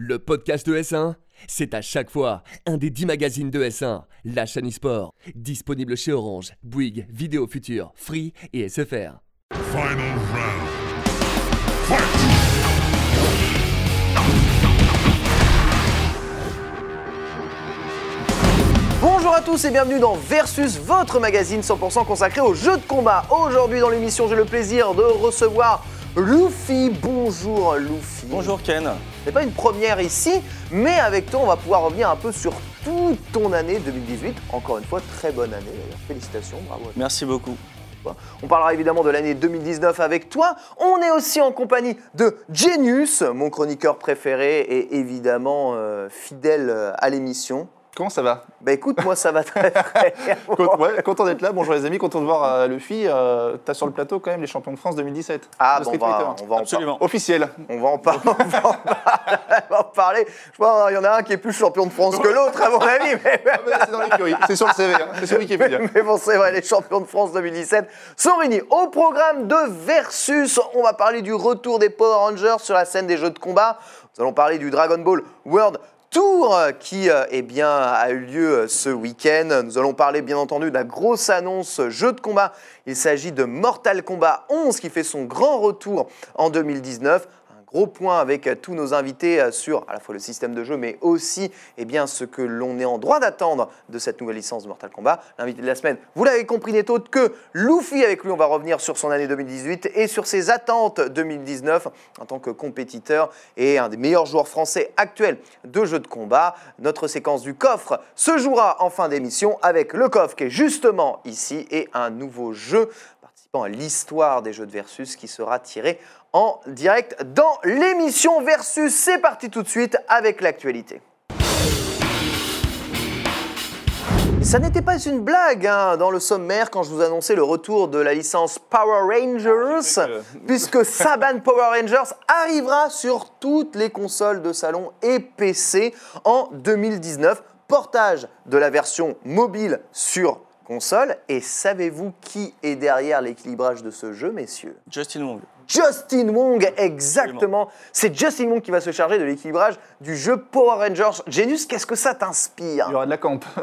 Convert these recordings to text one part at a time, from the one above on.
Le podcast de S1, c'est à chaque fois un des 10 magazines de S1, la chaîne e-sport, disponible chez Orange, Bouygues, Vidéo Future, Free et SFR. Final round. Fight! Bonjour à tous et bienvenue dans Versus, votre magazine 100% consacré aux jeux de combat. Aujourd'hui dans l'émission, j'ai le plaisir de recevoir Luffy. Bonjour Luffy. Bonjour Ken. C'est pas une première ici, mais avec toi, on va pouvoir revenir un peu sur toute ton année 2018. Encore une fois, très bonne année d'ailleurs. Félicitations, bravo. Merci beaucoup. On parlera évidemment de l'année 2019 avec toi. On est aussi en compagnie de Genius, mon chroniqueur préféré et évidemment euh, fidèle euh, à l'émission. Comment ça va Bah écoute, moi ça va très très bien. Content, ouais, content d'être là. Bonjour les amis, content de voir euh, Luffy. Euh, T'as sur le plateau quand même les champions de France 2017. Ah de bon, Street on va, Fighter. on va en Absolument. Officiel. On va en, par- on va en par- on va en parler. Je vois, il y en a un qui est plus champion de France que l'autre, à mon avis. Mais, Ah, mais C'est dans l'écurie, c'est sur le CV, hein. c'est sur Wikipédia. mais bon, c'est vrai, les champions de France 2017 sont réunis. Au programme de Versus, on va parler du retour des Power Rangers sur la scène des jeux de combat. Nous allons parler du Dragon Ball World Tour euh, qui euh, eh bien, a eu lieu euh, ce week-end. Nous allons parler bien entendu de la grosse annonce jeu de combat. Il s'agit de Mortal Kombat 11 qui fait son grand retour en 2019. Gros point avec euh, tous nos invités euh, sur à la fois le système de jeu, mais aussi eh bien, ce que l'on est en droit d'attendre de cette nouvelle licence de Mortal Kombat. L'invité de la semaine, vous l'avez compris, n'est autre que Luffy. Avec lui, on va revenir sur son année 2018 et sur ses attentes 2019 en tant que compétiteur et un des meilleurs joueurs français actuels de jeux de combat. Notre séquence du coffre se jouera en fin d'émission avec le coffre qui est justement ici et un nouveau jeu participant à l'histoire des jeux de Versus qui sera tiré en direct dans l'émission Versus. C'est parti tout de suite avec l'actualité. Ça n'était pas une blague hein, dans le sommaire quand je vous annonçais le retour de la licence Power Rangers, que- puisque Saban Power Rangers arrivera sur toutes les consoles de salon et PC en 2019. Portage de la version mobile sur console. Et savez-vous qui est derrière l'équilibrage de ce jeu, messieurs? Justin Wong. Justin Wong, exactement. C'est Justin Wong qui va se charger de l'équilibrage du jeu Power Rangers. Genius, qu'est-ce que ça t'inspire? Il y aura de la camp.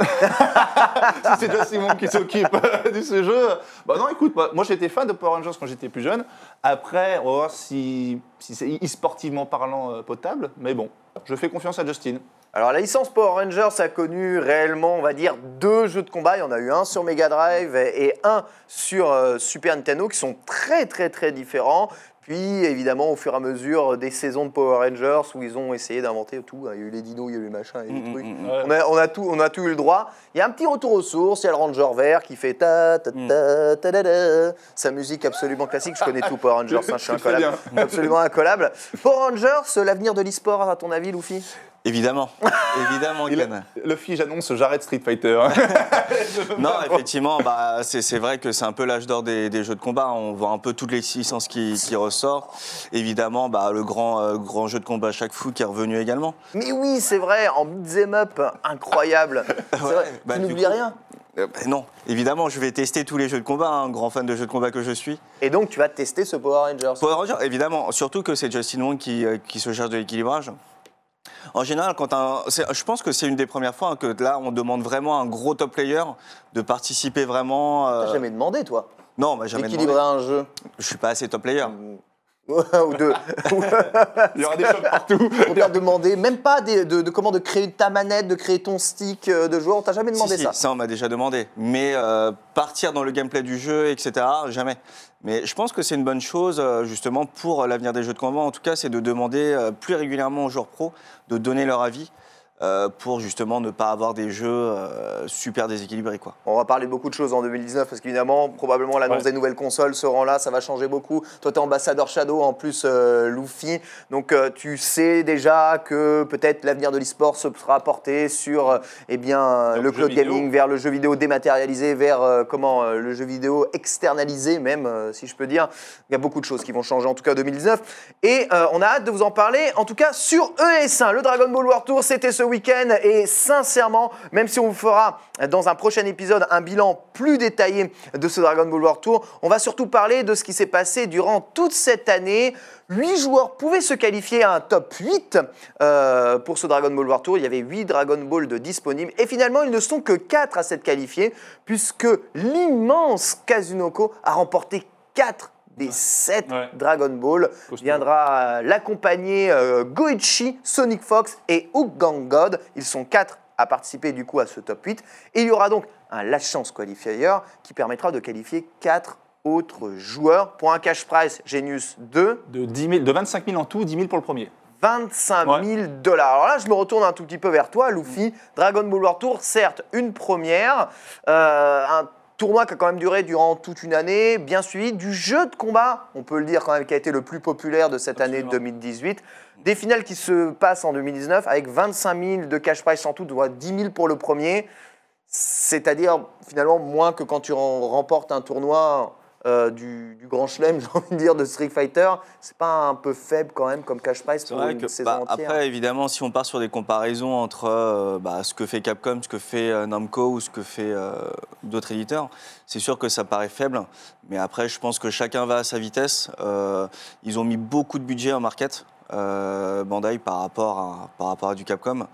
si c'est déjà Simon qui s'occupe de ce jeu. Bah non, écoute, moi, moi, j'étais fan de Power Rangers quand j'étais plus jeune. Après, on va voir si, si c'est e-sportivement parlant euh, potable. Mais bon, je fais confiance à Justin. Alors la licence Power Rangers a connu réellement, on va dire, deux jeux de combat. Il y en a eu un sur Mega Drive et et un sur euh, Super Nintendo qui sont très très très différents. Puis évidemment, au fur et à mesure des saisons de Power Rangers où ils ont essayé d'inventer tout, il y a eu les dinos, il y a eu les machins, il y a eu les Mm, trucs. mm, mm. Ouais. On a, on, a tout, on a tout eu le droit. Il y a un petit retour aux sources. Il y a le Ranger vert qui fait ta ta ta ta ta ta. Sa musique absolument classique. Je connais tout Power Rangers. hein, je suis incollable. Absolument incollable. Power Rangers, l'avenir de l'e-sport, à ton avis, Luffy? Évidemment. Évidemment, Ken. Luffy, j'annonce, j'arrête Street Fighter. Non, effectivement, bah, c'est vrai que c'est un peu l'âge d'or des, des jeux de combat. On voit un peu toutes les licences qui, qui ressortent. Évidemment, bah, le grand, euh, grand jeu de combat chaque fou qui est revenu également. Mais oui, c'est vrai, en beat'em up, incroyable. C'est Ouais, vrai, bah, tu n'oublies rien. Euh, bah, non, évidemment, je vais tester tous les jeux de combat, un grand fan de jeux de combat que je suis. Et donc, tu vas tester ce Power Rangers. Power Rangers, évidemment, surtout que c'est Justin Wong qui, euh, qui se charge de l'équilibrage. En général, quand un, je pense que c'est une des premières fois que là, on demande vraiment à un gros top player de participer vraiment. euh, T'as jamais demandé, toi, Non, bah, jamais d'équilibrer demandé. un jeu? Je suis pas assez top player. Ou de, Il y aura des chocs partout. on t'a demandé, même pas des- de, de comment de créer ta manette, de créer ton stick euh, de joueur, on t'a jamais demandé Si, si, ça. ça, on m'a déjà demandé. Mais euh, partir dans le gameplay du jeu, etc., jamais. Mais je pense que c'est une bonne chose, euh, justement, pour l'avenir des jeux de combat. En tout cas, c'est de demander plus régulièrement aux joueurs pros de donner leur avis euh, pour justement ne pas avoir des jeux euh, super déséquilibrés. Quoi. On va parler beaucoup de choses en 2019 parce qu'évidemment, probablement l'annonce Ouais. des nouvelles consoles seront là, ça va changer beaucoup. Toi, tu es ambassadeur Shadow, en plus euh, Luffy. Donc, euh, tu sais déjà que peut-être l'avenir de l'e-sport se sera porté sur eh bien, le cloud vidéo. gaming, vers le jeu vidéo dématérialisé, vers comment le jeu vidéo externalisé, même, si je peux dire. Il y a beaucoup de choses qui vont changer, en tout cas en 2019. Et on a hâte de vous en parler, en tout cas sur ES1. Le Dragon Ball War Tour, c'était ce et sincèrement, même si on vous fera dans un prochain épisode un bilan plus détaillé de ce Dragon Ball World Tour, on va surtout parler de ce qui s'est passé durant toute cette année. 8 joueurs pouvaient se qualifier à un top 8 euh, pour ce Dragon Ball World Tour. Il y avait 8 Dragon Ball disponibles. Et finalement, ils ne sont que 4 à s'être qualifiés, puisque l'immense Kazunoko a remporté 4 des 7 Ouais. Dragon Ball. Costaud. Viendra euh, l'accompagner euh, Goichi, Sonic Fox et Gang God. Ils sont 4 à participer du coup à ce top 8. Et il y aura donc un Last Chance Qualifier qui permettra de qualifier 4 autres joueurs pour un cash prize Genius 2 De, 10 000 de 25 000 en tout, 10 000 pour le premier. 25 000 dollars. Alors là, je me retourne un tout petit peu vers toi, Luffy. Dragon Ball World Tour, certes, une première, euh, un tournoi qui a quand même duré durant toute une année, bien suivi, du jeu de combat, on peut le dire quand même, qui a été le plus populaire de cette année Absolument. 2018. Des finales qui se passent en 2019 avec 25 000 de cash prize en tout, soit 10 000 pour le premier. C'est-à-dire finalement moins que quand tu rem- remportes un tournoi euh, du, du Grand Chelem, j'ai envie de dire, de Street Fighter. C'est pas un peu faible quand même comme cash prize C'est pour vrai une que saison bah, entière après évidemment si on part sur des comparaisons entre euh, bah, ce que fait Capcom, ce que fait euh, Namco ou ce que fait d'autres éditeurs, c'est sûr que ça paraît faible. Mais après je pense que chacun va à sa vitesse. Ils ont mis beaucoup de budget en market Bandai par rapport à par rapport à du Capcom.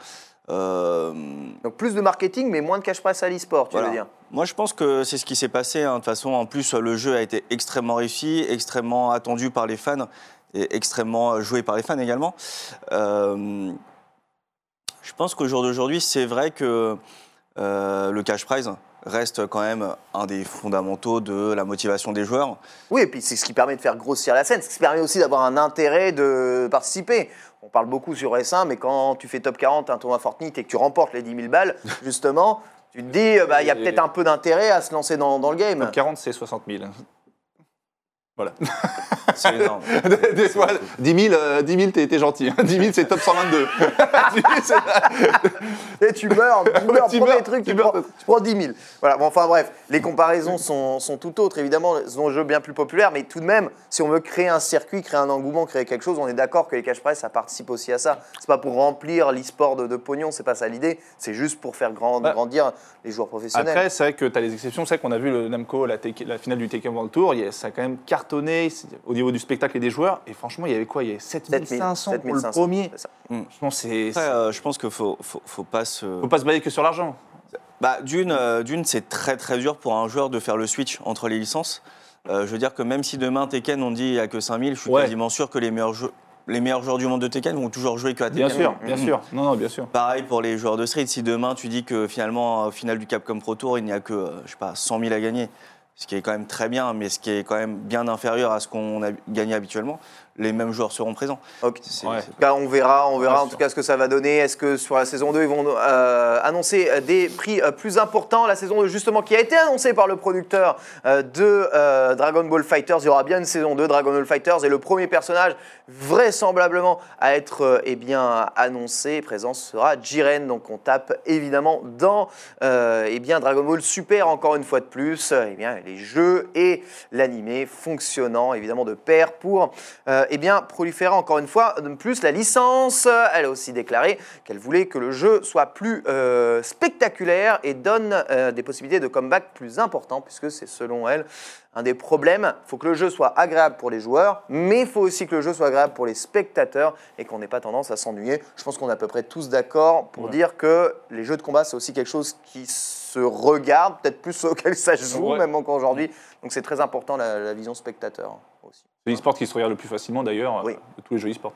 Donc plus de marketing, mais moins de cash prize à l'e-sport, tu voilà. veux dire Moi, je pense que c'est ce qui s'est passé. hein. De toute façon, en plus, le jeu a été extrêmement réussi, extrêmement attendu par les fans et extrêmement euh, joué par les fans également. Euh, je pense qu'au jour d'aujourd'hui, c'est vrai que euh, le cash prize reste quand même un des fondamentaux de la motivation des joueurs. Oui, et puis c'est ce qui permet de faire grossir la scène, ce qui permet aussi d'avoir un intérêt de participer. On parle beaucoup sur S1, mais quand tu fais top 40 un tournoi Fortnite et que tu remportes les 10 000 balles, justement, tu te dis, euh, bah, il y a peut-être un peu d'intérêt à se lancer dans, dans le game. Top 40, c'est 60 000. Voilà. C'est énorme. Des fois, 10 000, euh, 10 000 t'es t'es gentil. hein. 10 000, c'est top 122. 10 000, c'est- Et tu meurs, tu meurs, Tu premier meurs, truc, tu tu, meurs. prends, tu prends 10 000. Voilà, bon, enfin bref, les comparaisons sont, sont tout autres, évidemment, c'est un jeu bien plus populaire, mais tout de même, si on veut créer un circuit, créer un engouement, créer quelque chose, on est d'accord que les cash prize, ça participe aussi à ça. C'est pas pour remplir l'e-sport de, de pognon, c'est pas ça l'idée, c'est juste pour faire grand- Ouais. grandir les joueurs professionnels. Après, c'est vrai que tu as les exceptions. C'est vrai qu'on a vu le Namco, la, finale du Tekken World Tour. il y a- ça a quand même cartonné c'est- au niveau du spectacle et des joueurs. Et franchement, il y avait quoi? Il y avait 7500 pour le 7500, premier. ça. Franchement, c'est. Après, euh, je pense qu'il faut, faut, faut pas se. Faut pas se baser que sur l'argent. Bah, d'une, euh, d'une, c'est très très dur pour un joueur de faire le switch entre les licences. Euh, je veux dire que même si demain Tekken on dit il n'y a que 5000, je suis Ouais. quasiment sûr que les meilleurs, jeux- les meilleurs joueurs du monde de Tekken vont toujours jouer que à Tekken. Bien sûr, bien Mhm. sûr. Non, non, bien sûr. Pareil pour les joueurs de Street, si demain tu dis que finalement au final du Capcom Pro Tour il n'y a que euh, je sais pas 100 000 à gagner, ce qui est quand même très bien, mais ce qui est quand même bien inférieur à ce qu'on a gagné habituellement, les mêmes joueurs seront présents. Ok. C'est- Ouais. c'est- En tout cas, on verra, on verra Ouais, en tout sûr. cas ce que ça va donner. Est-ce que sur la saison 2, ils vont euh, annoncer euh, des prix euh, plus importants? La saison 2, justement, qui a été annoncée par le producteur euh, de euh, Dragon Ball Fighters. Il y aura bien une saison 2 Dragon Ball Fighters et le premier personnage vraisemblablement à être euh, eh bien, annoncé, présent sera Jiren. Donc on tape évidemment dans euh, eh bien, Dragon Ball Super encore une fois de plus. Eh bien, les jeux et l'animé fonctionnant évidemment de pair pour euh, eh bien, proliférer encore une fois de plus la licence. Elle a aussi déclaré qu'elle voulait que le jeu soit plus euh, spectaculaire et donne euh, des possibilités de comeback plus importants, puisque c'est selon elle un des problèmes. Il faut que le jeu soit agréable pour les joueurs, mais il faut aussi que le jeu soit agréable pour les spectateurs et qu'on n'ait pas tendance à s'ennuyer. Je pense qu'on est à peu près tous d'accord pour Ouais. dire que les jeux de combat, c'est aussi quelque chose qui se regarde, peut-être plus auquel ça se joue, Ouais. même encore aujourd'hui. Donc c'est très important la, la vision spectateur. C'est l'e-sport qui se regarde le plus facilement d'ailleurs Oui. de tous les jeux e-sport.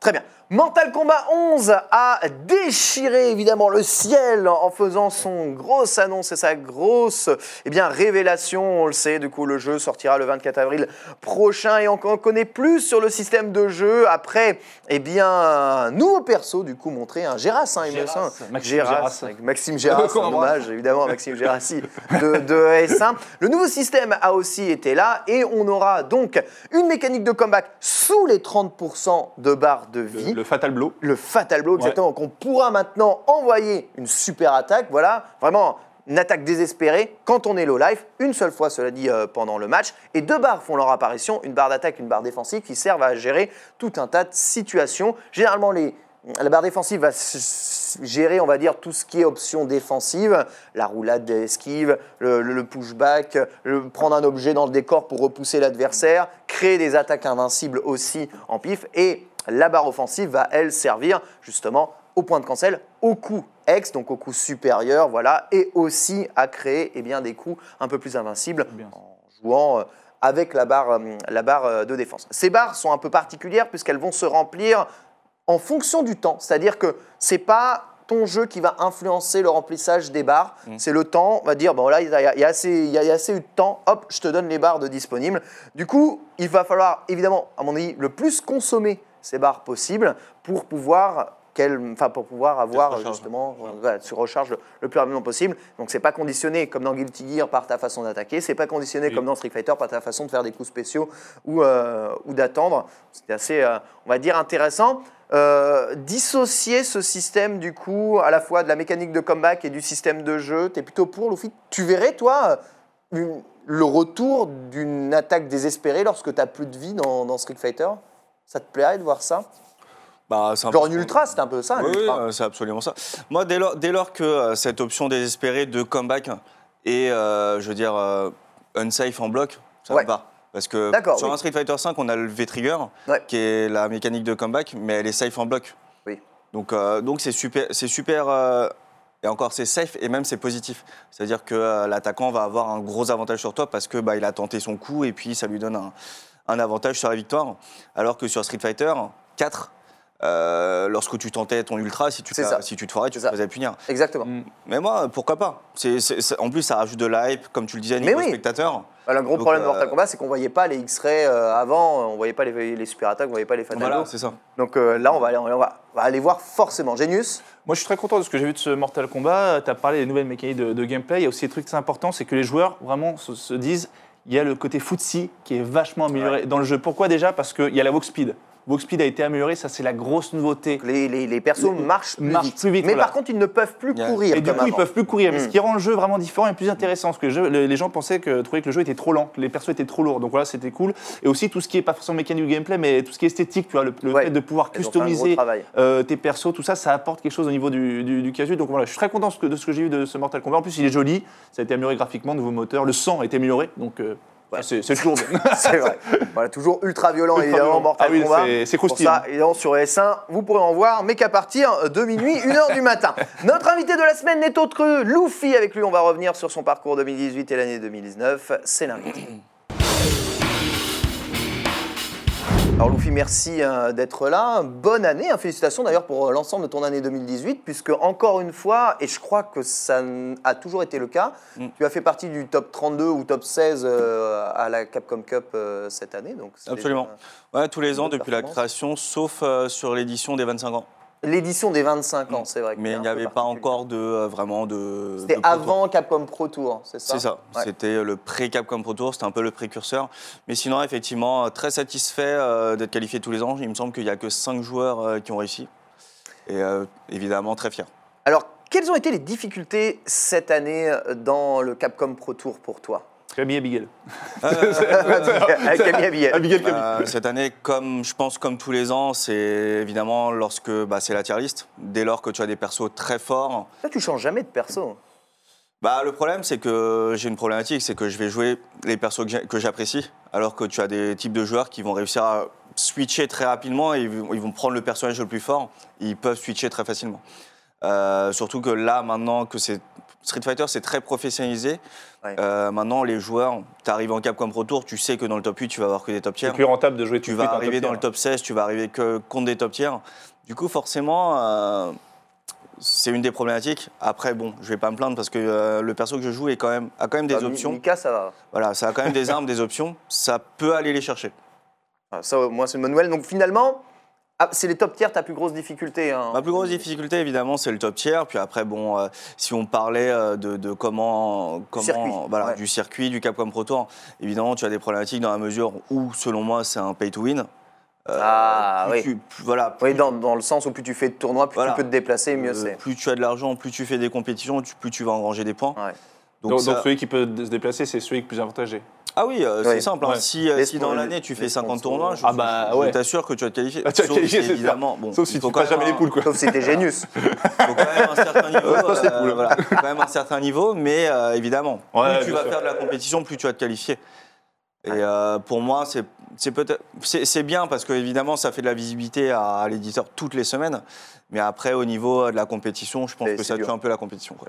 Très bien. Mortal Kombat 11 a déchiré évidemment le ciel en faisant son grosse annonce et sa grosse eh bien, révélation. On le sait, du coup, le jeu sortira le 24 avril prochain et on en connaît plus sur le système de jeu. Après, eh bien, un nouveau perso, du coup, montré, un Géras, hein, il me Géras, semble. Maxime Géras, Géras. avec Maxime Géras, un hommage évidemment à Maxime Gérassi de, de S1. Le nouveau système a aussi été là et on aura donc une mécanique de comeback sous les 30% de barre de vie. Le, le Fatal Blow. Le Fatal Blow, exactement, qu'on pourra maintenant envoyer une super attaque. Voilà, vraiment une attaque désespérée quand on est low life, une seule fois, cela dit, euh, pendant le match. Et deux barres font leur apparition, une barre d'attaque, une barre défensive, qui servent à gérer tout un tas de situations. Généralement, les, la barre défensive va gérer, on va dire, tout ce qui est option défensive, la roulade d'esquive, le, le- le pushback, le- prendre un objet dans le décor pour repousser l'adversaire, créer des attaques invincibles aussi en pif. Et la barre offensive va, elle, servir justement au point de cancel, au coup X, donc au coup supérieur, voilà, et aussi à créer eh bien, des coups un peu plus invincibles Bien. en jouant euh, avec la barre, euh, la barre euh, de défense. Ces barres sont un peu particulières puisqu'elles vont se remplir en fonction du temps, c'est-à-dire que c'est pas ton jeu qui va influencer le remplissage des barres, c'est le temps, on va dire, bon là, il y a, il y a assez, il y a- il y a assez eu de temps, hop, je te donne les barres de disponibles. Du coup, il va falloir, évidemment, à mon avis, le plus consommer ces barres possible pour pouvoir enfin pour pouvoir avoir justement euh, voilà, tu recharges le, le plus rapidement possible. Donc c'est pas conditionné comme dans Guilty Gear par ta façon d'attaquer, c'est pas conditionné Oui. comme dans Street Fighter par ta façon de faire des coups spéciaux ou, euh, ou d'attendre. C'est assez, euh, on va dire, intéressant. Euh, dissocier ce système du coup à la fois de la mécanique de comeback et du système de jeu, tu es plutôt pour Luffy? Tu verrais toi une- le retour d'une attaque désespérée lorsque tu plus de vie dans, dans Street Fighter? Ça te plairait de voir ça? Bah, Genre une ultra, c'est un peu ça. Oui, euh, c'est absolument ça. Moi, dès lors, dès lors que euh, cette option désespérée de comeback est, euh, je veux dire, euh, unsafe en bloc, ça Ouais. me va. Parce que sur oui. un Street Fighter V, on a le V-Trigger, Ouais. qui est la mécanique de comeback, mais elle est safe en bloc. Oui. Donc, donc c'est super, c'est super. et encore, c'est safe et même c'est positif. C'est-à-dire que l'attaquant va avoir un gros avantage sur toi parce que bah, il a tenté son coup et puis ça lui donne un, un avantage sur la victoire. Alors que sur Street Fighter 4, euh, lorsque tu tentais ton ultra, si tu, te- ça. si tu te foirais, tu te faisais punir. Exactement. Mm. Mais moi, pourquoi pas? C'est- En plus, ça rajoute de la hype, comme tu le disais, Mais niveau oui. spectateur. Voilà, le gros Donc, problème de euh, Mortal Kombat, c'est qu'on voyait pas les X-Ray euh, avant, on voyait pas les, les super attaques, on voyait pas les fatal Voilà, c'est ça. Donc euh, là, on va, aller, on, va, on va aller voir forcément. Genius, Moi, je suis très content de ce que j'ai vu de ce Mortal Kombat. Tu as parlé des nouvelles mécaniques de, de gameplay. Il y a aussi des trucs très importants, c'est que les joueurs vraiment se, se disent il y a le côté footsie qui est vachement amélioré dans le jeu. Pourquoi déjà? Parce qu'il y a la walk speed. Walk speed a été amélioré, ça c'est la grosse nouveauté. les, les, les persos Les- marchent, plus, marchent vite. plus vite, Mais voilà. par contre, ils ne peuvent plus Yeah. courir Et du coup, ils avant. peuvent plus courir. Mais Mm. ce qui rend le jeu vraiment différent et plus intéressant, parce que jeu- le- les gens pensaient que trouvaient que le jeu était trop lent, que les persos étaient trop lourds. Donc voilà, c'était cool. Et aussi tout ce qui est pas forcément mécanique du gameplay, mais tout ce qui est esthétique, tu vois, le, le Ouais. fait de pouvoir Ils customiser euh, tes persos, tout ça, ça apporte quelque chose au niveau du, du, du casu. Donc voilà, je suis très content de ce que, j'ai vu de ce Mortal Kombat. En plus, il est joli, ça a été amélioré graphiquement, nouveau moteur, le sang a été amélioré, donc euh, Ouais. c'est c'est toujours bien. C'est vrai. Voilà, toujours ultra violent, Ultra évidemment, violent. Mortal Ah oui, Kombat. c'est- c'est Pour croustillant. ça, évidemment, sur S1, vous pourrez en voir, mais qu'à partir de minuit, 1h du matin. Notre invité de la semaine n'est autre que Luffy. Avec lui, on va revenir sur son parcours 2018 et l'année 2019. C'est l'invité. Alors Luffy, merci euh, d'être là. Bonne année, hein. félicitations d'ailleurs pour euh, l'ensemble de ton année 2018, puisque encore une fois, et je crois que ça a toujours été le cas, Mm. tu as fait partie du top 32 ou top 16 euh, à la Capcom Cup cette année. Donc Absolument. déjà- Ouais, tous les ans depuis la création, sauf sur l'édition des 25 ans. L'édition des 25 ans, c'est vrai. Mais il n'y avait pas encore de euh, vraiment de. C'était avant Capcom Pro Tour, c'est ça? C'est ça. Ouais. C'était le pré-Capcom Pro Tour, c'était un peu le précurseur. Mais sinon, effectivement, euh, très satisfait euh, d'être qualifié tous les ans. Il me semble qu'il n'y a que 5 joueurs euh, qui ont réussi. Et euh, évidemment, très fier. Alors, quelles ont été les difficultés cette année euh, dans le Capcom Pro Tour pour toi? Camille Abigail. Avec Camille Abillet. Abigail Camille. Euh, cette année, comme je pense comme tous les ans, c'est évidemment lorsque bah, c'est la tier list. Dès lors que tu as des persos très forts, Toi, tu changes jamais de perso. Bah, le problème, c'est que j'ai une problématique, c'est que je vais jouer les persos que j'apprécie, alors que tu as des types de joueurs qui vont réussir à switcher très rapidement et ils vont ils vont prendre le personnage le plus fort, ils peuvent switcher très facilement. Euh, surtout que là, maintenant que c'est Street Fighter, c'est très professionnalisé. Ouais. Euh, maintenant, les joueurs, tu arrives en Capcom Pro Tour, tu sais que dans le top 8, tu vas avoir que des top tiers C'est plus rentable de jouer tout tu vas arriver dans le top 16, tu vas arriver que contre des top tiers. Du coup, forcément, euh, c'est une des problématiques. Après, bon, je vais pas me plaindre parce que euh, le perso que je joue est quand même, a quand même des Mi- options. Mika, ça va. Voilà, ça a quand même des armes, des options. Ça peut aller les chercher. Ah, Ça, moi, c'est une bonne nouvelle. Donc, finalement, ah, c'est les top tiers ta plus grosse difficulté. hein. Ma plus grosse difficulté, évidemment, c'est le top tier. Puis après, bon, euh, si on parlait euh, de, de comment, comment circuit, voilà, ouais. du circuit, du Capcom Pro Tour, évidemment, tu as des problématiques dans la mesure où, selon moi, c'est un pay to win. Euh, Ah, oui. tu- plus- voilà, Oui, dans, dans le sens où plus tu fais de tournois, plus Voilà. tu peux te déplacer, mieux Euh, c'est. Plus tu as de l'argent, plus tu fais des compétitions, plus tu vas engranger des points. Ouais. Donc, Donc, ça- donc celui qui peut se déplacer, c'est celui qui est plus avantagé. Ah oui, euh, Ouais. c'est simple. hein. Ouais. Si, euh, Les si dans sponsors- l'année tu les fais 50 sponsors. tournois, je, Ah bah, je- je ouais. t'assure que tu vas te qualifier. Ah, tu vas te Sauf qualifier, si, c'est évidemment. Bon, Sauf il si faut tu quand passes jamais même les poules, quoi. Sauf si t'es Genius. Il faut quand même un certain niveau. Euh, voilà, faut quand même un certain niveau, mais euh, évidemment, Ouais, plus tu bien vas sûr. faire de la compétition, plus tu vas te qualifier. Et euh, pour moi, c'est c'est bien parce que évidemment, ça fait de la visibilité à, à l'éditeur toutes les semaines. Mais après, au niveau de la compétition, je pense que ça dur. tue un peu la compétition. quoi.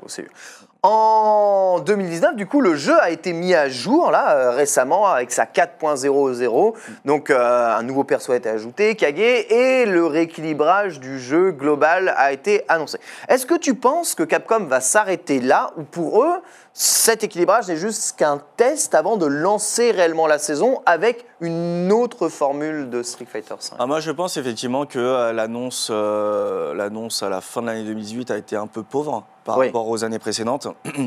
En 2019, du coup, le jeu a été mis à jour là euh, récemment avec sa 4.00. Donc, euh, un nouveau perso a été ajouté, Kage, et le rééquilibrage du jeu global a été annoncé. Est-ce que tu penses que Capcom va s'arrêter là ou pour eux, cet équilibrage n'est juste qu'un test avant de lancer réellement la saison avec une autre formule de Street Fighter V Ah, moi, je pense effectivement que euh, l'annonce euh, l'annonce à la fin de l'année 2018 a été un peu pauvre par Oui. rapport aux années précédentes.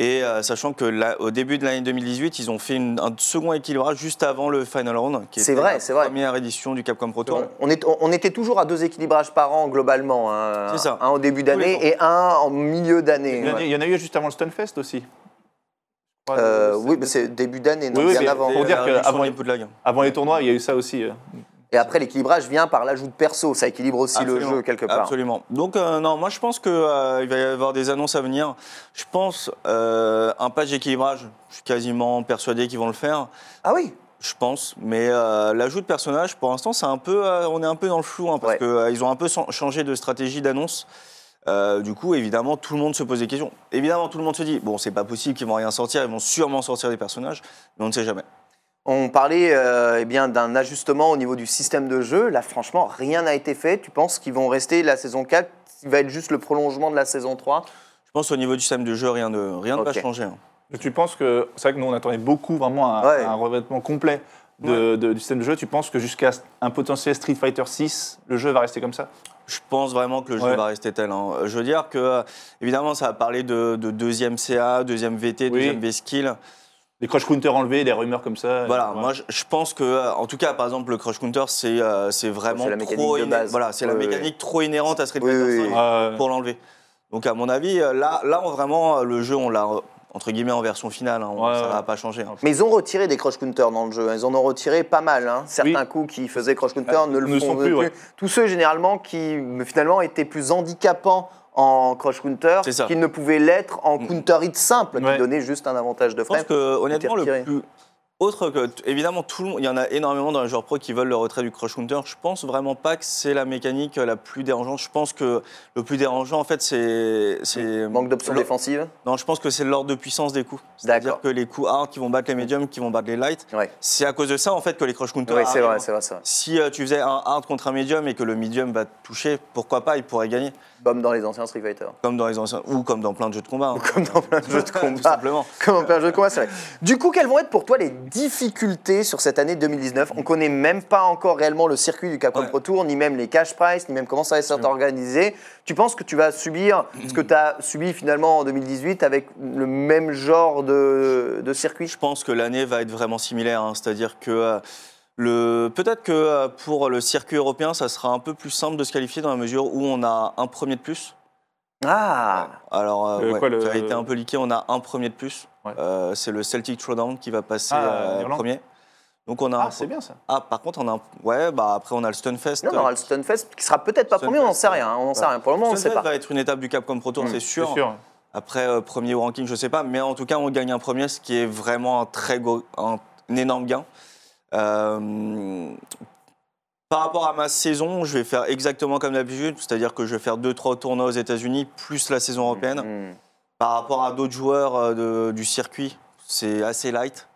Et euh, sachant que là, au début de l'année 2018, ils ont fait une- un second équilibrage juste avant le Final Round, qui C'est était vrai, la c'est vrai. première édition du Capcom Pro Tour. On, est- on était toujours à deux équilibrages par an globalement. hein. C'est ça. Un au début d'année et un en milieu d'année. Il y, en a, ouais. il y en a eu juste avant le Stunfest aussi. Euh, euh, oui, mais c'est début d'année, non Oui, oui, bien mais avant. pour dire que réduction avant- les tournois, il y a eu ça aussi. euh. Et après, l'équilibrage vient par l'ajout de perso. Ça équilibre aussi Absolument. le jeu quelque part. Absolument. Donc euh, non, moi je pense qu'il va y avoir des annonces à venir. Je pense euh, un patch d'équilibrage. Je suis quasiment persuadé qu'ils vont le faire. Ah oui Je pense, mais euh, l'ajout de personnages, pour l'instant, c'est un peu, euh, on est un peu dans le flou hein, parce Ouais. qu'ils ont un peu changé de stratégie d'annonce. Euh, du coup, évidemment, tout le monde se pose des questions. Évidemment, tout le monde se dit bon, c'est pas possible qu'ils vont rien sortir, ils vont sûrement sortir des personnages, mais on ne sait jamais. On parlait euh, eh bien d'un ajustement au niveau du système de jeu. Là, franchement, rien n'a été fait. Tu penses qu'ils vont rester la saison 4 Il va être juste le prolongement de la saison 3 Je pense au niveau du système de jeu, rien ne, rien va changer. hein. Tu penses que. C'est vrai que nous, on attendait beaucoup vraiment un, Ouais. un revêtement complet de- de- du système de jeu. Tu penses que jusqu'à un potentiel Street Fighter 6, le jeu va rester comme ça? Je pense vraiment que le jeu Ouais. va rester tel. hein. Je veux dire que, évidemment, ça va parler de, de deuxième CA, deuxième VT, Oui. deuxième V-Skill. Des crush counters enlevés, des rumeurs comme ça. Voilà, Ouais. moi je, je pense que, euh, en tout cas, par exemple, le Crush Counter, c'est euh, c'est vraiment la trop de base. Voilà, c'est la mécanique trop inhérente à Street Oui, Fighter oui, 5 oui. Pour l'enlever. Donc, à mon avis, euh, là, là on, vraiment, euh, le jeu, on l'a, entre guillemets, en version finale. hein, Ouais, ça ouais. va pas changer. hein. Mais ils ont retiré des crush counters dans le jeu. Ils en ont retiré pas mal. hein. Certains coups qui faisaient crush counter Ah, ne le ne font sont plus, ouais. Tous ceux généralement qui finalement étaient plus handicapants en crush counter qu'ils ne pouvaient l'être en counter hit simple, qui donnait juste un avantage de Je pense frame. que, honnêtement, le plus. Autre que, évidemment, tout le monde, il y en a énormément dans les joueurs pro qui veulent le retrait du crush counter. Je pense vraiment pas que c'est la mécanique la plus dérangeante. Je pense que le plus dérangeant, en fait, c'est. Manque d'options défensives. Non, je pense que c'est l'ordre de puissance des coups. C'est-à-dire que les coups hard qui vont battre les médiums, qui vont battre les light, Ouais. c'est à cause de ça, en fait, que les crush counters. Oui, c'est vrai, c'est vrai, vrai. Si euh, tu faisais un hard contre un médium et que le médium va te toucher, pourquoi pas, il pourrait gagner. Comme dans les anciens Street Fighter. Comme dans les anciens. Ou comme dans plein de jeux de combat. hein. Comme dans plein de jeux de Tout combat. simplement. Comme en plein jeu de combat, c'est vrai. Du coup, quelles vont être pour toi les difficultés sur cette année 2019 On connaît même pas encore réellement le circuit du Capcom Ouais. Pro Tour, ni même les cash price, ni même comment ça va s'être organisé. Tu penses que tu vas subir ce que tu as subi finalement en 2018 avec le même genre de, de circuit? Je pense que l'année va être vraiment similaire. hein. C'est-à-dire que. euh. Peut-être que euh, pour le circuit européen, ça sera un peu plus simple de se qualifier dans la mesure où on a un premier de plus. Ah Alors, euh, Euh, ouais, quoi, le- ça a été un peu liqué, on a un premier de plus. Ouais. Euh, c'est le Celtic Throwdown qui va passer Ah, euh, premier. Donc on a Ah, un- c'est bien ça. Ah, par contre, on a un... Ouais, bah après, on a le Stunfest. Non, on aura le Stunfest qui sera peut-être pas premier, on n'en sait rien. hein, On n'en sait Ouais. rien. Pour le moment, on ne sait Stunfest pas. va être une étape du Capcom Pro Tour, Mm, c'est C'est sûr. sûr. Après, euh, premier au ranking, je sais pas. Mais en tout cas, on gagne un premier, ce qui est vraiment un très gros, un, un énorme gain. Euh, par rapport à ma saison, je vais faire exactement comme d'habitude, c'est-à-dire que je vais faire 2-3 tournois aux États-Unis, plus la saison européenne. Hmm. Par rapport à d'autres joueurs euh, de- du circuit, c'est assez light.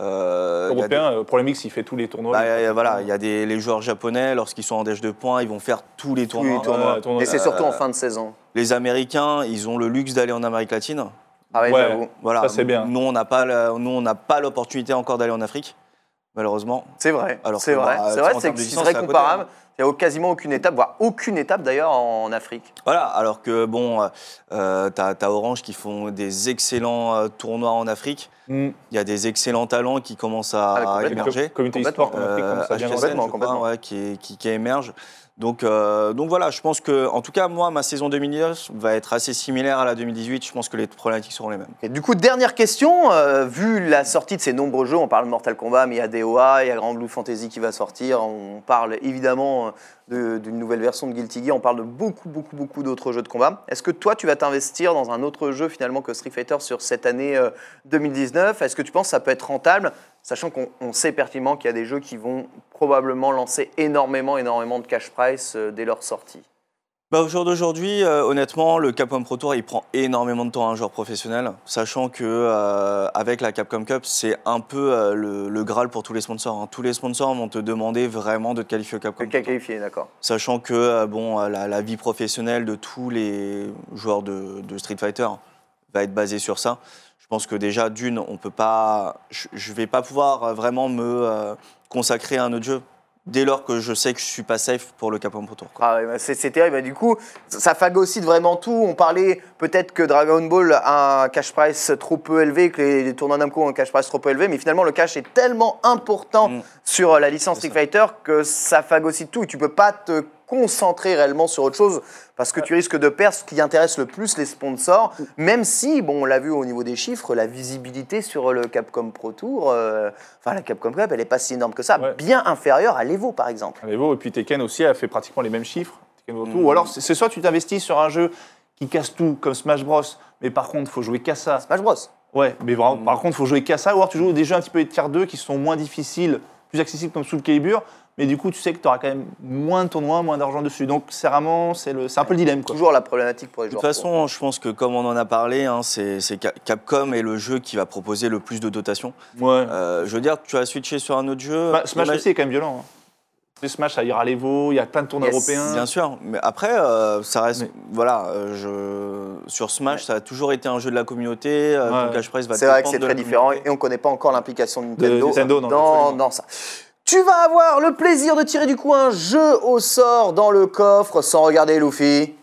Euh, des- Européen, euh, pour le mix, il fait tous les tournois. bah, il y a- voilà, il y a des, les joueurs japonais, lorsqu'ils sont en déche de points, ils vont faire tous les Tous les tournois. tournois. Ouais, tournoi. Et c'est surtout Euh, en fin de saison. Les Américains, ils ont le luxe d'aller en Amérique latine. Ah oui, ouais. j'avoue. Voilà, Ça, c'est bien. Nous, on n'a pas, la- nous, on n'a pas l'opportunité encore d'aller en Afrique, malheureusement. C'est vrai. Alors C'est vrai. bah, c'est vrai, c'est c'est comparable. hein. Il n'y a quasiment aucune étape, voire aucune étape d'ailleurs en Afrique. Voilà, alors que bon, euh, euh, t'as as Orange qui font des excellents euh, tournois en Afrique. Mm. Il y a des excellents talents qui commencent à, Ah, à émerger. Communauté e-sport en Afrique, Euh, bien HSN, complètement, je crois, complètement. ouais, qui, qui, qui émerge. Donc, euh, donc voilà, je pense que, en tout cas, moi, ma saison 2019 va être assez similaire à la 2018. Je pense que les problématiques seront les mêmes. Du coup, dernière question, euh, vu la sortie de ces nombreux jeux, on parle de Mortal Kombat, mais il y a DOA, il y a Grand Blue Fantasy qui va sortir, on parle évidemment de- d'une nouvelle version de Guilty Gear, on parle de beaucoup, beaucoup, beaucoup d'autres jeux de combat. Est-ce que toi, tu vas t'investir dans un autre jeu finalement que Street Fighter sur cette année euh, 2019 Est-ce que tu penses que ça peut être rentable, sachant qu'on on sait pertinemment qu'il y a des jeux qui vont probablement lancer énormément, énormément de cash price euh, dès leur sortie Bah, au jour d'aujourd'hui, euh, honnêtement, le Capcom Pro Tour, il prend énormément de temps à un joueur professionnel, sachant que euh, avec la Capcom Cup, c'est un peu euh, le, le Graal pour tous les sponsors. hein. Tous les sponsors vont te demander vraiment de te qualifier au Capcom. Pro qualifié, d'accord. Sachant que bon, la, la vie professionnelle de tous les joueurs de, de Street Fighter va être basée sur ça. Je pense que déjà, d'une, on peut pas, je, je vais pas pouvoir euh, vraiment me euh, consacrer à un autre jeu dès lors que je sais que je suis pas safe pour le Capcom Pro Tour. Ah bah c'est terrible. Bah, du coup, ça phagocyte vraiment tout. On parlait peut-être que Dragon Ball a un cash price trop peu élevé, que les, les tournois Namco ont un cash price trop peu élevé, mais finalement, le cash est tellement important Mm. sur la licence Street Fighter que ça phagocyte tout. Et tu peux pas te concentrer réellement sur autre chose parce que tu risques de perdre ce qui intéresse le plus les sponsors, même si, bon, on l'a vu au niveau des chiffres, la visibilité sur le Capcom Pro Tour, euh, enfin la Capcom Cup, elle est pas si énorme que ça, Ouais. bien inférieure à l'Evo par exemple. Vous, et puis Tekken aussi a fait pratiquement les mêmes chiffres. Tekken. Mhm. Ou alors, c'est soit tu t'investis sur un jeu qui casse tout, comme Smash Bros, mais par contre, il faut jouer qu'à ça. Smash Bros. Ouais, mais vraiment, Mhm. par contre, il faut jouer qu'à ça. Ou alors, tu joues des jeux un petit peu tier 2 qui sont moins difficiles, plus accessibles comme Soul Calibur. Mais du coup, tu sais que tu auras quand même moins de tournois, moins d'argent dessus. Donc, c'est vraiment, c'est le- c'est un peu le dilemme. Quoi. Toujours la problématique pour les De toute joueurs. façon, je pense que comme on en a parlé, hein, c'est c'est Ca- Capcom est le jeu qui va proposer le plus de dotation. Ouais. Euh, je veux dire, tu as switché sur un autre jeu. Bah, Smash aussi est quand même violent. Hein. Le Smash, à l'Evo, il y a plein de tournois Yes. européens. Bien sûr, mais après, euh, ça reste. Mais- Voilà, euh, je, sur Smash, ça a toujours été un jeu de la communauté. euh, Ouais. ton cash price va C'est vrai que c'est de très différent et on ne connaît pas encore l'implication de Nintendo, Nintendo, non, dans, dans ça. Tu vas avoir le plaisir de tirer du coup un jeu au sort dans le coffre sans regarder Luffy.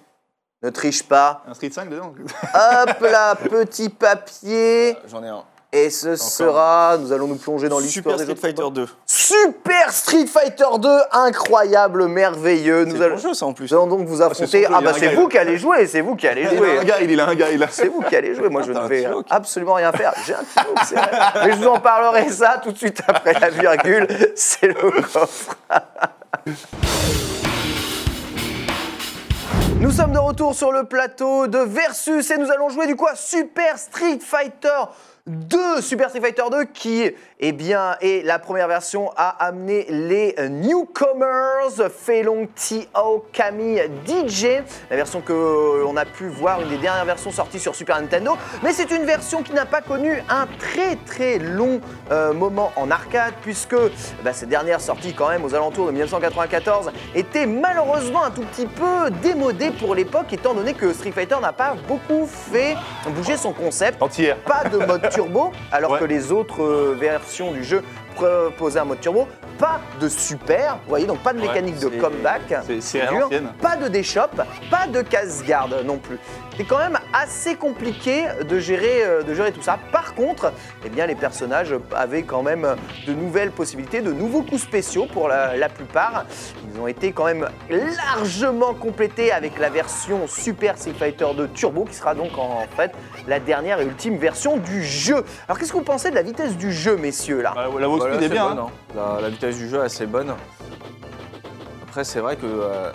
Ne triche pas. Un Street 5 dedans Hop là, petit papier. J'en ai un. Et ce sera, nous allons nous plonger dans l'histoire Super Street. Fighter 2. Super Street Fighter 2, incroyable, merveilleux. Nous allons, jeu, ça en plus. nous allons donc vous c'est affronter. Ah bah c'est vous qui allez jouer, c'est vous qui allez Il a jouer. un gars, il a un gars, il a. C'est vous qui allez jouer, moi je ne vais absolument rien faire. J'ai un kilo, c'est vrai. Mais je vous en parlerai ça tout de suite après la virgule. C'est le coffre. Nous sommes de retour sur le plateau de Versus et nous allons jouer du coup à Super Street Fighter 2. Super Street Fighter 2 qui, eh bien, est la première version à amener les newcomers Felong T.O. Kami DJ. La version que l'on a pu voir, une des dernières versions sorties sur Super Nintendo. Mais c'est une version qui n'a pas connu un très très long euh, moment en arcade puisque bah, cette dernière sortie quand même aux alentours de 1994 était malheureusement un tout petit peu démodée pour l'époque étant donné que Street Fighter n'a pas beaucoup fait bouger son concept Entière. pas de mode turbo, alors Ouais. que les autres euh, versions du jeu proposaient un mode turbo. Pas de super, vous voyez, donc pas de Ouais, mécanique de comeback. c'est-. Pas de déshop, pas de casse-garde non plus. C'est quand même assez compliqué de gérer, euh, de gérer tout ça. Par contre, eh bien, les personnages avaient quand même de nouvelles possibilités, de nouveaux coups spéciaux pour la, la plupart. Ils ont été quand même largement complétés avec la version Super Street Fighter 2 Turbo, qui sera donc en, en fait la dernière et ultime version du jeu. Alors qu'est-ce que vous pensez de la vitesse du jeu, messieurs, là? Bah, la Voilà, Speed est bien. bonne, hein. hein. La, la vitesse du jeu est assez bonne. Après, c'est vrai que euh,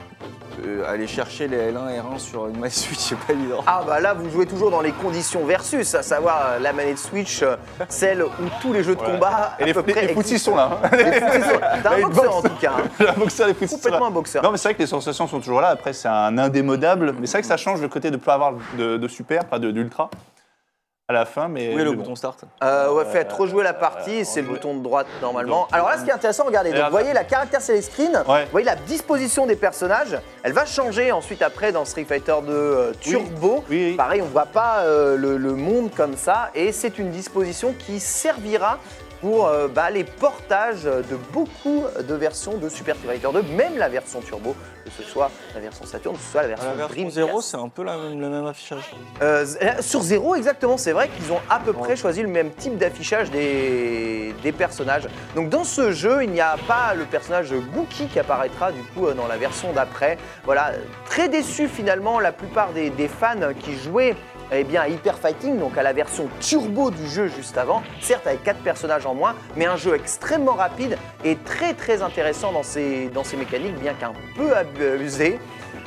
euh, aller chercher les L1 et R1 sur une manette Switch, c'est pas évident. Ah bah là vous jouez toujours dans les conditions versus, à savoir euh, la manette Switch, euh, celle où tous les jeux de Ouais. combat Et à les, peu près les sont là. hein. Les footsies sont là. T'as un boxeur en tout cas, hein. La boxeur, les sont complètement là. un boxeur. Non, mais c'est vrai que les sensations sont toujours là. Après, c'est un indémodable. Mais c'est vrai que ça change le côté de ne pas avoir de, de super, pas de- d'ultra à la fin. Mais, est le bouton start? Euh, ouais, faites rejouer la partie, c'est le bouton de droite normalement. Alors là, ce qui est intéressant, regardez, donc, vous voyez la caractère select screen, Ouais. vous voyez la disposition des personnages, elle va changer ensuite après dans Street Fighter 2 euh, Turbo. Oui, oui. Pareil, on ne voit pas euh, le, le monde comme ça, et c'est une disposition qui servira pour euh, bah, les portages de beaucoup de versions de Super Street Fighter 2, même la version Turbo, que ce soit la version Saturn, que ce soit la version La version Dreamcast. 0, c'est un peu la même- le même affichage. Euh, sur Zero, exactement, c'est vrai qu'ils ont à peu près choisi le même type d'affichage des, des personnages. Donc dans ce jeu, il n'y a pas le personnage Gookie qui apparaîtra du coup euh, dans la version d'après. Voilà, très déçu finalement la plupart des, des fans qui jouaient eh bien, Hyper Fighting, donc à la version turbo du jeu juste avant, certes avec 4 personnages en moins, mais un jeu extrêmement rapide et très très intéressant dans ses, mécaniques, bien qu'un peu abusé.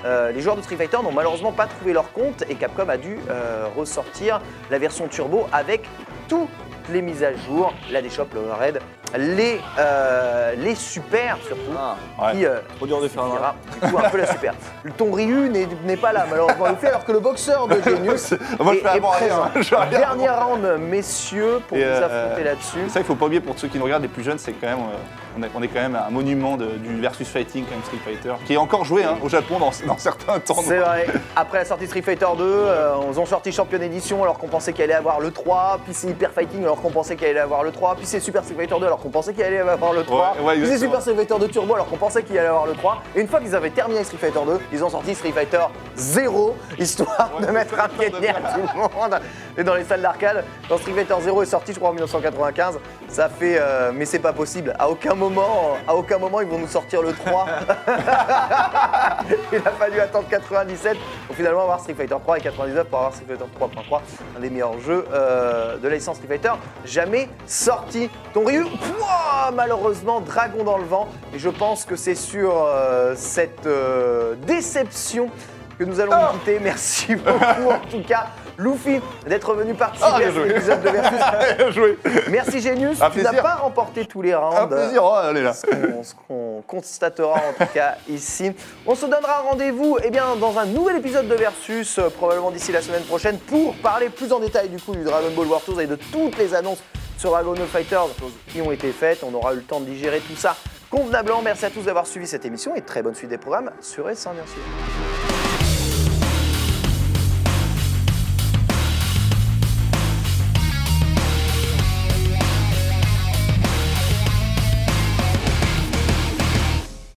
Euh, les joueurs de Street Fighter n'ont malheureusement pas trouvé leur compte et Capcom a dû euh, ressortir la version turbo avec toutes les mises à jour, la Deshop, le Red, les, euh, les super surtout, Ah, Ouais. qui euh, trop dur de faire un du coup un peu la super. Ton Ryu n'est n'est pas là malheureusement alors que le boxeur de Genius Moi, je est, fais est avant rien, présent. hein. Je rien Dernier round messieurs pour Et, vous euh, affronter là-dessus. Ça, il faut pas oublier pour ceux qui nous regardent, les plus jeunes, c'est quand même, euh, on, est, on est quand même un monument de- du versus fighting, quand même Street Fighter, qui est encore joué hein, au Japon dans, dans certains temps. C'est vrai. Après la sortie Street Fighter 2, euh, ils ont sorti Champion Edition alors qu'on pensait qu'il allait avoir le 3, puis c'est Hyper Fighting alors qu'on pensait qu'il allait avoir le 3, puis c'est Super Street Fighter 2 alors qu'on pensait qu'il allait avoir le 3, Ouais, ouais, exactement. Super Street Fighter 2 Turbo alors qu'on pensait qu'il allait avoir le 3. Et une fois qu'ils avaient terminé Street Fighter 2, ils ont sorti Street Fighter 0, histoire Ouais, de mettre un pied de nez à tout le monde. Et dans les salles d'arcade, quand Street Fighter 0 est sorti, je crois en 1995, ça fait. euh, mais c'est pas possible. À aucun moment, à aucun moment ils vont nous sortir le 3. Il a fallu attendre 97 pour finalement avoir Street Fighter 3 et 99 pour avoir Street Fighter 3.3, un des meilleurs jeux euh, de la licence Street Fighter jamais sorti. Ton Ryu, malheureusement, dragon dans le vent. Et je pense que c'est sur euh, cette euh, déception que nous allons nous quitter. Merci beaucoup en tout cas. Luffy d'être venu participer Ah, à cet épisode de Versus. Joué. Merci Genius, tu n'as pas remporté tous les rounds. Un plaisir, oh, allez là. Ce qu'on- ce qu'on constatera en tout cas ici. On se donnera rendez-vous eh bien, dans un nouvel épisode de Versus, euh, probablement d'ici la semaine prochaine, pour parler plus en détail du coup du Dragon Ball War Tours et de toutes les annonces sur Ball Fighters qui ont été faites. On aura eu le temps de digérer tout ça convenablement. Merci à tous d'avoir suivi cette émission et très bonne suite des programmes sur S1 bien.